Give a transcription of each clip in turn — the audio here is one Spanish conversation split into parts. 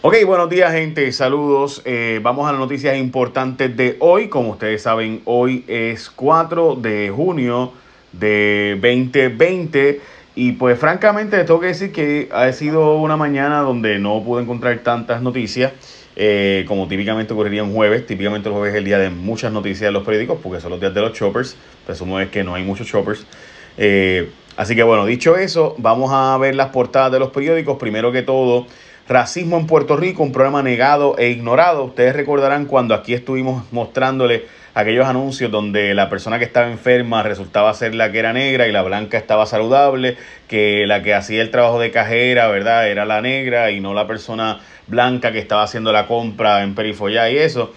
Ok, buenos días gente, saludos. Eh, vamos a las noticias importantes de hoy. Como ustedes saben, hoy es 4 de junio de 2020 y pues francamente les tengo que decir que ha sido una mañana donde no pude encontrar tantas noticias. Eh, como típicamente ocurriría un jueves, típicamente el jueves es el día de muchas noticias en los periódicos, porque son los días de los choppers, presumo es que no hay muchos choppers. Eh, así que bueno, dicho eso, vamos a ver las portadas de los periódicos. Primero que todo, Racismo en Puerto Rico, un problema negado e ignorado. Ustedes recordarán cuando aquí estuvimos mostrándole aquellos anuncios donde la persona que estaba enferma resultaba ser la que era negra y la blanca estaba saludable, que la que hacía el trabajo de cajera, ¿verdad? Era la negra y no la persona blanca que estaba haciendo la compra en Perifollá y eso.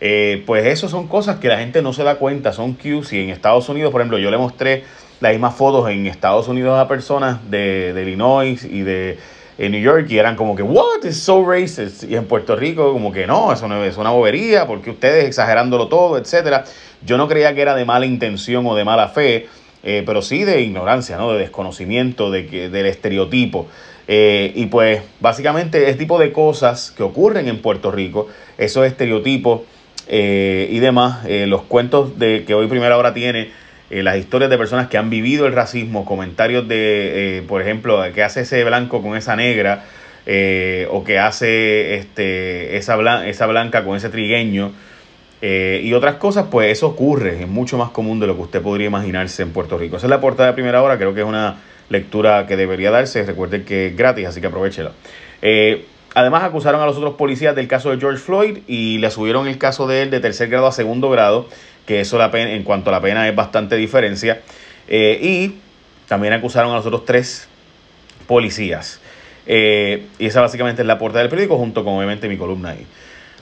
Eh, pues eso son cosas que la gente no se da cuenta, son cues y en Estados Unidos, por ejemplo, yo le mostré las mismas fotos en Estados Unidos a personas de, de Illinois y de en New York y eran como que, what is so racist? Y en Puerto Rico como que no, eso no es una bobería, porque ustedes exagerándolo todo, etcétera. Yo no creía que era de mala intención o de mala fe, eh, pero sí de ignorancia, ¿no? De desconocimiento de que, del estereotipo. Eh, y pues básicamente ese tipo de cosas que ocurren en Puerto Rico, esos estereotipos eh, y demás, los cuentos de que hoy primera hora tiene eh, las historias de personas que han vivido el racismo, comentarios de, eh, por ejemplo, que hace ese blanco con esa negra, eh, o que hace este, esa, blanca, esa blanca con ese trigueño, y otras cosas, pues eso ocurre, es mucho más común de lo que usted podría imaginarse en Puerto Rico. Esa es la portada de primera hora, creo que es una lectura que debería darse, recuerde que es gratis, así que aprovechela. Además, acusaron a los otros policías del caso de George Floyd y le subieron el caso de él de tercer grado a segundo grado que eso la pena, en cuanto a la pena es bastante diferencia. Eh, y también acusaron a los otros tres policías. Eh, y esa básicamente es la portada del periódico, junto con obviamente mi columna ahí.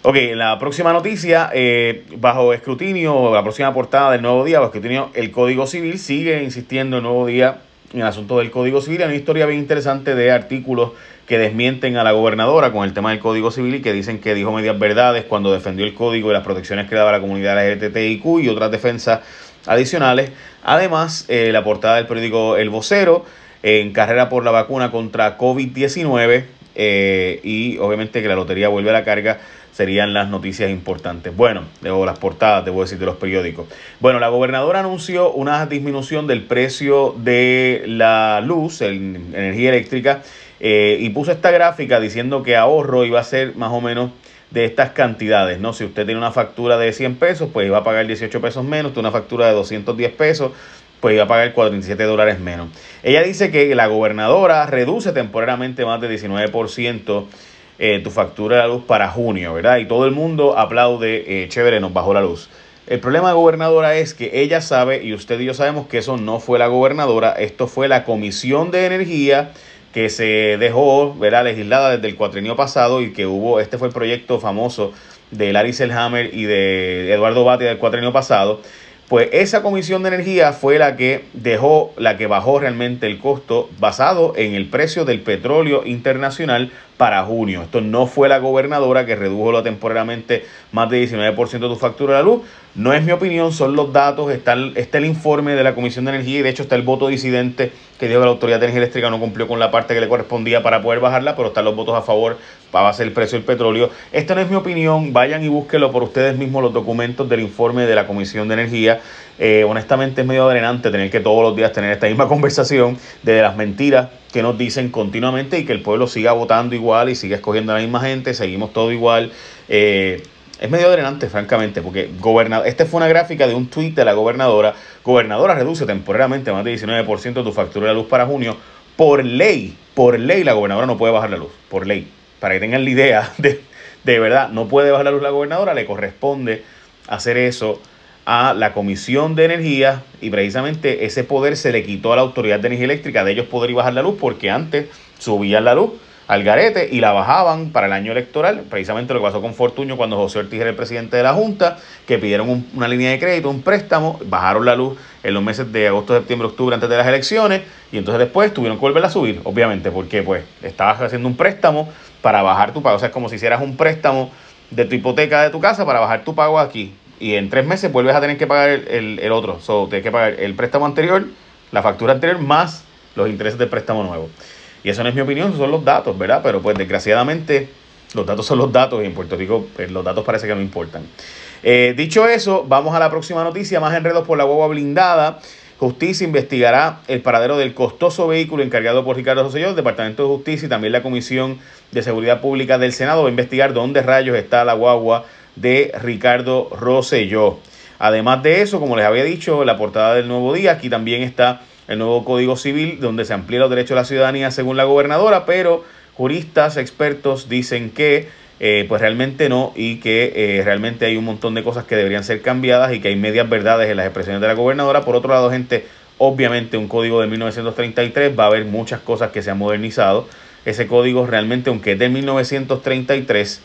Ok, la próxima noticia, eh, bajo escrutinio, la próxima portada del Nuevo Día, bajo escrutinio, el Código Civil sigue insistiendo el Nuevo Día en el asunto del Código Civil. Hay una historia bien interesante de artículos que desmienten a la gobernadora con el tema del Código Civil y que dicen que dijo medias verdades cuando defendió el código y las protecciones que daba la comunidad LGBTIQ y otras defensas adicionales. Además, eh, la portada del periódico El Vocero en carrera por la vacuna contra COVID-19 eh, y obviamente que la lotería vuelve a la carga serían las noticias importantes. Bueno, o las portadas, debo decir, de los periódicos. Bueno, la gobernadora anunció una disminución del precio de la luz, en energía eléctrica, eh, y puso esta gráfica diciendo que ahorro iba a ser más o menos de estas cantidades, ¿no? Si usted tiene una factura de 100 pesos, pues iba a pagar 18 pesos menos, tiene una factura de 210 pesos, pues iba a pagar 47 dólares menos. Ella dice que la gobernadora reduce temporalmente más de 19% eh, tu factura de la luz para junio, ¿verdad? Y todo el mundo aplaude, eh, chévere, nos bajó la luz. El problema de gobernadora es que ella sabe, y usted y yo sabemos que eso no fue la gobernadora, esto fue la Comisión de Energía que se dejó ¿verdad? legislada desde el cuatrenio pasado y que hubo, este fue el proyecto famoso de Larry Selhammer y de Eduardo Batia del cuatrenio pasado, pues esa comisión de energía fue la que dejó, la que bajó realmente el costo basado en el precio del petróleo internacional para junio. Esto no fue la gobernadora que redujo temporalmente más de 19% de tu factura de la luz. No es mi opinión, son los datos, está el, está el informe de la Comisión de Energía y de hecho está el voto disidente que dijo que la Autoridad de Energía Eléctrica no cumplió con la parte que le correspondía para poder bajarla, pero están los votos a favor para bajar el precio del petróleo. Esta no es mi opinión, vayan y búsquenlo por ustedes mismos los documentos del informe de la Comisión de Energía. Eh, honestamente es medio adrenante tener que todos los días tener esta misma conversación de las mentiras que nos dicen continuamente y que el pueblo siga votando igual y siga escogiendo a la misma gente, seguimos todo igual. Eh, es medio drenante, francamente, porque gobernador, esta fue una gráfica de un tuit de la gobernadora. Gobernadora reduce temporalmente más de 19% de tu factura de luz para junio. Por ley, por ley la gobernadora no puede bajar la luz, por ley. Para que tengan la idea de, de verdad, no puede bajar la luz la gobernadora, le corresponde hacer eso a la Comisión de Energía y precisamente ese poder se le quitó a la Autoridad de Energía Eléctrica de ellos poder bajar la luz porque antes subían la luz al garete y la bajaban para el año electoral, precisamente lo que pasó con Fortuño cuando José Ortiz era el presidente de la Junta, que pidieron una línea de crédito, un préstamo, bajaron la luz en los meses de agosto, septiembre, octubre antes de las elecciones y entonces después tuvieron que volverla a subir, obviamente, porque pues estabas haciendo un préstamo para bajar tu pago, o sea, es como si hicieras un préstamo de tu hipoteca de tu casa para bajar tu pago aquí y en tres meses vuelves a tener que pagar el, el, otro. So, tienes que pagar el préstamo anterior, la factura anterior, más los intereses del préstamo nuevo. Y eso no es mi opinión, son los datos, ¿verdad? Pero pues desgraciadamente los datos son los datos y en Puerto Rico pues, los datos parece que no importan. Eh, dicho eso, vamos a la próxima noticia, más enredos por la guagua blindada. Justicia investigará el paradero del costoso vehículo encargado por Ricardo Rosselló. El Departamento de Justicia y también la Comisión de Seguridad Pública del Senado va a investigar dónde rayos está la guagua de Ricardo Rosselló. Además de eso, como les había dicho, la portada del nuevo día, aquí también está el nuevo Código Civil, donde se amplía los derechos de la ciudadanía según la gobernadora, pero juristas, expertos dicen que eh, pues realmente no y que eh, realmente hay un montón de cosas que deberían ser cambiadas y que hay medias verdades en las expresiones de la gobernadora. Por otro lado, gente, obviamente un código de 1933 va a haber muchas cosas que se han modernizado. Ese código realmente, aunque es de 1933,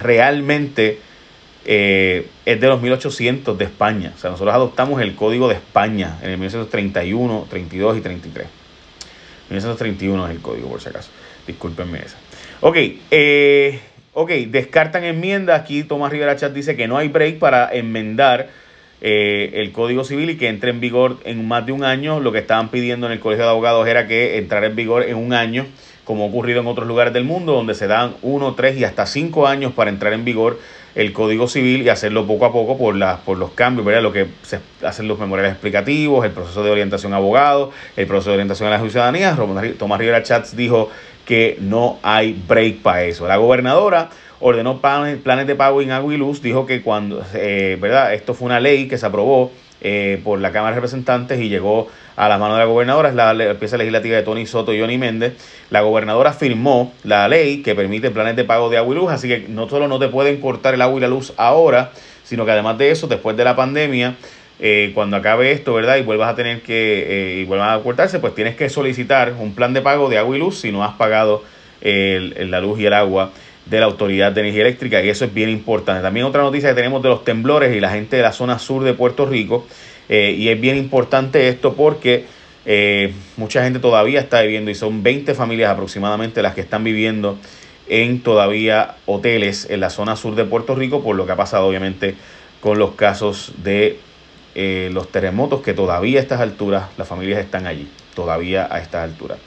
realmente eh, es de los 1800 de España. O sea, nosotros adoptamos el código de España en el 1931, 32 y 33. 1931 es el código, por si acaso. Discúlpenme esa. Ok, eh, Ok, descartan enmienda. Aquí Tomás Rivera Chat dice que no hay break para enmendar eh, el Código Civil y que entre en vigor en más de un año. Lo que estaban pidiendo en el Colegio de Abogados era que entrara en vigor en un año, como ha ocurrido en otros lugares del mundo, donde se dan uno, tres y hasta cinco años para entrar en vigor el Código Civil y hacerlo poco a poco por, las por los cambios, ¿verdad? Lo que se hacen los memoriales explicativos, el proceso de orientación a abogados, el proceso de orientación a la ciudadanía. Tomás Rivera Chats dijo que no hay break para eso. La gobernadora ordenó planes, de pago en agua y luz, dijo que cuando, eh, ¿verdad? Esto fue una ley que se aprobó eh, por la Cámara de Representantes y llegó a las manos de la gobernadora, es la, pieza legislativa de Tony Soto y Johnny Méndez. La gobernadora firmó la ley que permite planes de pago de agua y luz, así que no solo no te pueden cortar el agua y la luz ahora, sino que además de eso, después de la pandemia, eh, cuando acabe esto, ¿verdad? Y vuelvas a tener que, eh, y vuelvan a cortarse, pues tienes que solicitar un plan de pago de agua y luz si no has pagado la luz y el agua de la Autoridad de Energía Eléctrica y eso es bien importante. También otra noticia que tenemos de los temblores y la gente de la zona sur de Puerto Rico eh, y es bien importante esto porque mucha gente todavía está viviendo y son 20 familias aproximadamente las que están viviendo en todavía hoteles en la zona sur de Puerto Rico por lo que ha pasado obviamente con los casos de eh, los terremotos que todavía a estas alturas las familias están allí, todavía a estas alturas.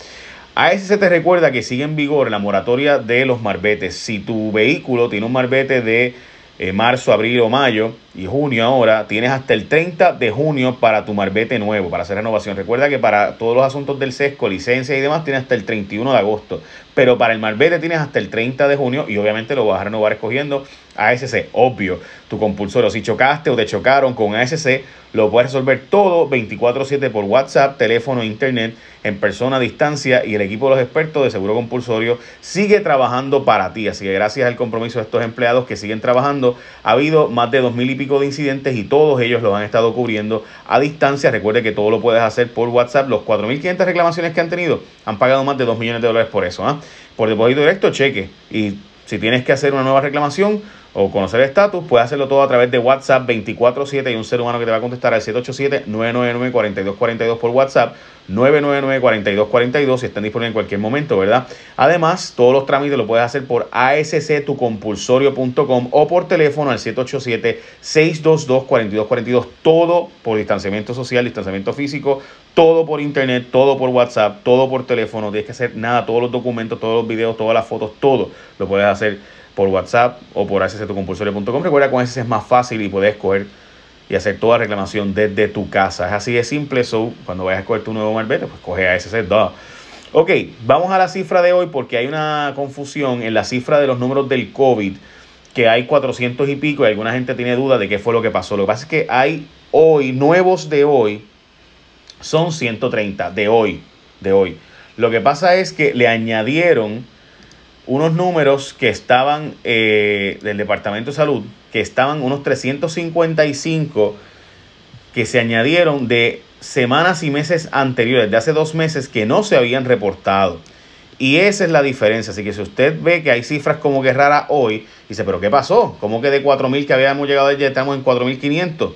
A ese se te recuerda que sigue en vigor la moratoria de los marbetes. Si tu vehículo tiene un marbete de eh, marzo, abril o mayo y junio ahora, tienes hasta el 30 de junio para tu marbete nuevo, para hacer renovación. Recuerda que para todos los asuntos del sesco, licencia y demás, tienes hasta el 31 de agosto. Pero para el marbete tienes hasta el 30 de junio y obviamente lo vas a renovar escogiendo ASC, obvio, tu compulsorio. Si chocaste o te chocaron con ASC, lo puedes resolver todo 24/7 por WhatsApp, teléfono, internet, en persona, a distancia y el equipo de los expertos de seguro compulsorio sigue trabajando para ti. Así que gracias al compromiso de estos empleados que siguen trabajando, ha habido más de dos mil y pico de incidentes y todos ellos los han estado cubriendo a distancia. Recuerde que todo lo puedes hacer por WhatsApp. Los 4.500 reclamaciones que han tenido han pagado más de 2 millones de dólares por eso. ¿ah? Por depósito directo, cheque. Y si tienes que hacer una nueva reclamación, o conocer el estatus, puedes hacerlo todo a través de WhatsApp 24-7 y un ser humano que te va a contestar al 787-999-4242 por WhatsApp, 999-4242 si están disponibles en cualquier momento, ¿verdad? Además, todos los trámites lo puedes hacer por asctucompulsorio.com o por teléfono al 787-622-4242, todo por distanciamiento social, distanciamiento físico, todo por internet, todo por WhatsApp, todo por teléfono, no tienes que hacer nada, todos los documentos, todos los videos, todas las fotos, todo lo puedes hacer por WhatsApp o por accesatucompulsorio.com. Recuerda con ese es más fácil y puedes escoger y hacer toda reclamación desde tu casa. Es así de simple. So, cuando vayas a escoger tu nuevo marbete, pues coge ASC. Duh. Ok, vamos a la cifra de hoy porque hay una confusión en la cifra de los números del COVID, que hay 400 y pico y alguna gente tiene duda de qué fue lo que pasó. Lo que pasa es que hay hoy, nuevos de hoy, son 130 de hoy, de hoy. Lo que pasa es que le añadieron unos números que estaban eh, del Departamento de Salud, que estaban unos 355 que se añadieron de semanas y meses anteriores, de hace dos meses que no se habían reportado. Y esa es la diferencia. Así que si usted ve que hay cifras como que raras hoy, dice, pero ¿qué pasó? ¿Cómo que de 4.000 que habíamos llegado ya estamos en 4.500?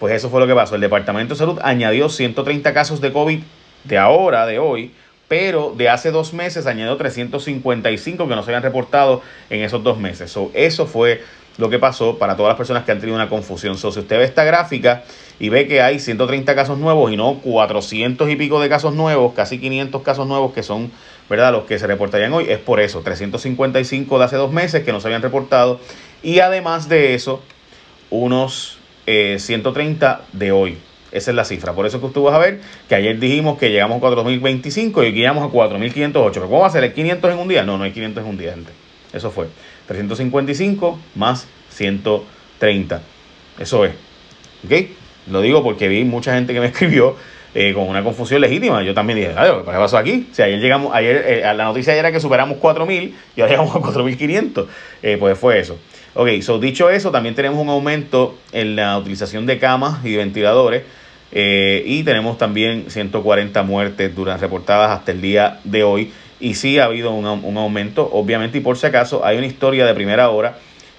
Pues eso fue lo que pasó. El Departamento de Salud añadió 130 casos de COVID de ahora, de hoy, pero de hace dos meses añadió 355 que no se habían reportado en esos dos meses. eso fue lo que pasó para todas las personas que han tenido una confusión. si usted ve esta gráfica y ve que hay 130 casos nuevos y no 400 y pico de casos nuevos, casi 500 casos nuevos que son ¿verdad? Los que se reportarían hoy es por eso, 355 de hace dos meses que no se habían reportado y además de eso, unos 130 eh, de hoy. Esa es la cifra. Por eso que tú vas a ver que ayer dijimos que llegamos a 4.025 y llegamos a 4.508. ¿Pero cómo va a ser? ¿El 500 en un día? No, no hay 500 en un día, gente. Eso fue. 355 más 130. Eso es. ¿Ok? Lo digo porque vi mucha gente que me escribió eh, con una confusión legítima. Yo también dije, ¿qué pasó aquí? O sea, ayer llegamos, ayer, eh, la noticia ayer era que superamos 4.000 y ahora llegamos a 4.500. Eh, pues fue eso. Ok, so dicho eso, también tenemos un aumento en la utilización de camas y ventiladores. y tenemos también 140 muertes durante, reportadas hasta el día de hoy. Y sí ha habido un, un aumento, obviamente, y por si acaso hay una historia de primera hora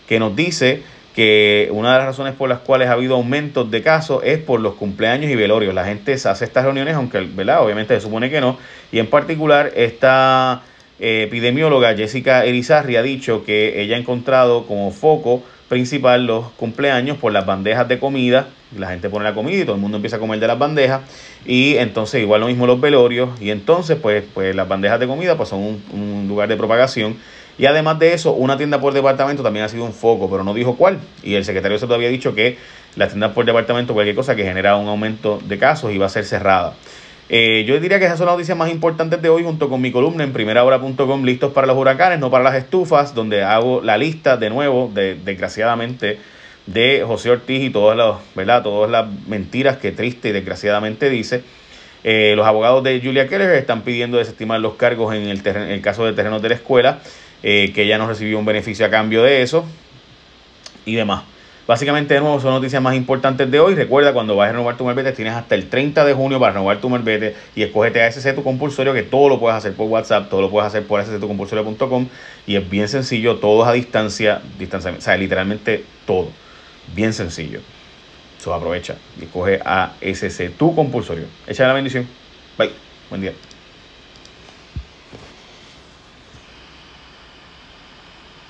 que nos dice que una de las razones por las cuales ha habido aumentos de casos es por los cumpleaños y velorios. La gente hace estas reuniones, aunque ¿verdad? obviamente se supone que no. Y en particular, esta eh, epidemióloga Jessica Erizarri ha dicho que ella ha encontrado como foco principal los cumpleaños por las bandejas de comida. La gente pone la comida y todo el mundo empieza a comer de las bandejas. Y entonces igual lo mismo los velorios. Y entonces pues, pues las bandejas de comida pues son un, lugar de propagación. Y además de eso, una tienda por departamento también ha sido un foco, pero no dijo cuál. Y el secretario se había dicho que la tienda por departamento, cualquier cosa que genera un aumento de casos, iba a ser cerrada. Eh, yo diría que esas son las noticias más importantes de hoy, junto con mi columna en primerahora.com, listos para los huracanes, no para las estufas, donde hago la lista de nuevo, de, desgraciadamente, de José Ortiz y todas las, ¿verdad? todas las mentiras que triste y desgraciadamente dice. Eh, los abogados de Julia Keller están pidiendo desestimar los cargos en el, en el caso de terrenos de la escuela. Eh, que ella no recibió un beneficio a cambio de eso y demás. Básicamente, de nuevo, son noticias más importantes de hoy. Recuerda, cuando vayas a renovar tu Merbete, tienes hasta el 30 de junio para renovar tu Merbete y escógete a SC tu compulsorio, que todo lo puedes hacer por WhatsApp, todo lo puedes hacer por sctucompulsorio.com y es bien sencillo, todo a distancia, distancia, o sea, literalmente todo. Bien sencillo. Eso aprovecha y escoge a SC tu compulsorio. Echa la bendición. Bye. Buen día.